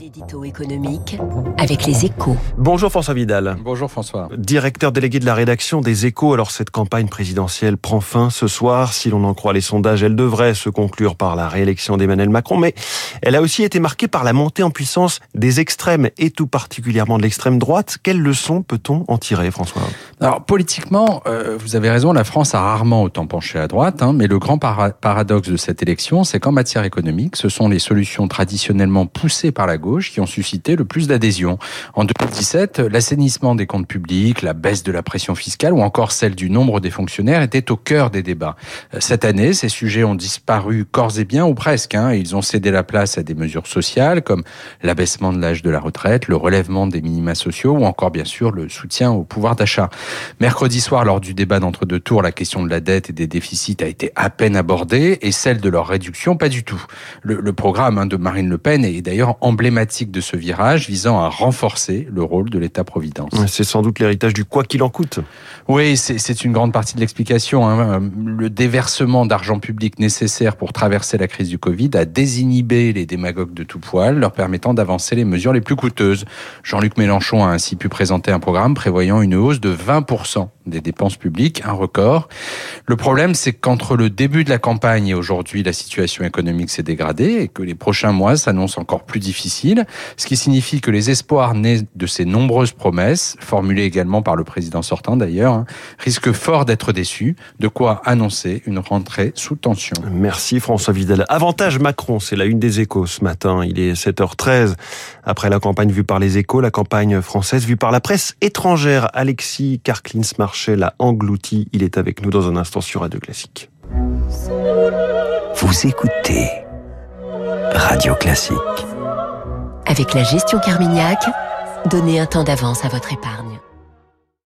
L'édito économique avec les échos. Bonjour François Vidal. Bonjour François. Directeur délégué de la rédaction des échos. Alors cette campagne présidentielle prend fin ce soir. Si l'on en croit les sondages, elle devrait se conclure par la réélection d'Emmanuel Macron. Mais elle a aussi été marquée par la montée en puissance des extrêmes et tout particulièrement de l'extrême droite. Quelles leçons peut-on en tirer François? Alors politiquement, euh, vous avez raison, la France a rarement autant penché à droite. Hein, mais le grand para paradoxe de cette élection, c'est qu'en matière économique, ce sont les solutions traditionnellement poussées par la gauche qui ont suscité le plus d'adhésion. En 2017, l'assainissement des comptes publics, la baisse de la pression fiscale ou encore celle du nombre des fonctionnaires étaient au cœur des débats. Cette année, ces sujets ont disparu corps et bien ou presque. Hein. Ils ont cédé la place à des mesures sociales comme l'abaissement de l'âge de la retraite, le relèvement des minima sociaux ou encore bien sûr le soutien au pouvoir d'achat. Mercredi soir, lors du débat d'entre-deux tours, la question de la dette et des déficits a été à peine abordée et celle de leur réduction pas du tout. Le, le programme hein, de Marine Le Pen est d'ailleurs emblématique de ce virage visant à renforcer le rôle de l'État-providence. C'est sans doute l'héritage du quoi qu'il en coûte. Oui, c'est une grande partie de l'explication. Hein. Le déversement d'argent public nécessaire pour traverser la crise du Covid a désinhibé les démagogues de tout poil, leur permettant d'avancer les mesures les plus coûteuses. Jean-Luc Mélenchon a ainsi pu présenter un programme prévoyant une hausse de 20% des dépenses publiques, un record. Le problème, c'est qu'entre le début de la campagne et aujourd'hui, la situation économique s'est dégradée et que les prochains mois s'annoncent encore plus difficiles, ce qui signifie que les espoirs nés de ces nombreuses promesses, formulées également par le président sortant d'ailleurs, hein, risquent fort d'être déçus, de quoi annoncer une rentrée sous tension. Merci François Vidal. Avantage Macron, c'est la une des échos ce matin. Il est 7h13. Après la campagne vue par les échos, la campagne française vue par la presse étrangère. Alexis Karklins marche l'a englouti. Il est avec nous dans un instant sur Radio Classique. Vous écoutez Radio Classique. Avec la gestion Carmignac, donnez un temps d'avance à votre épargne.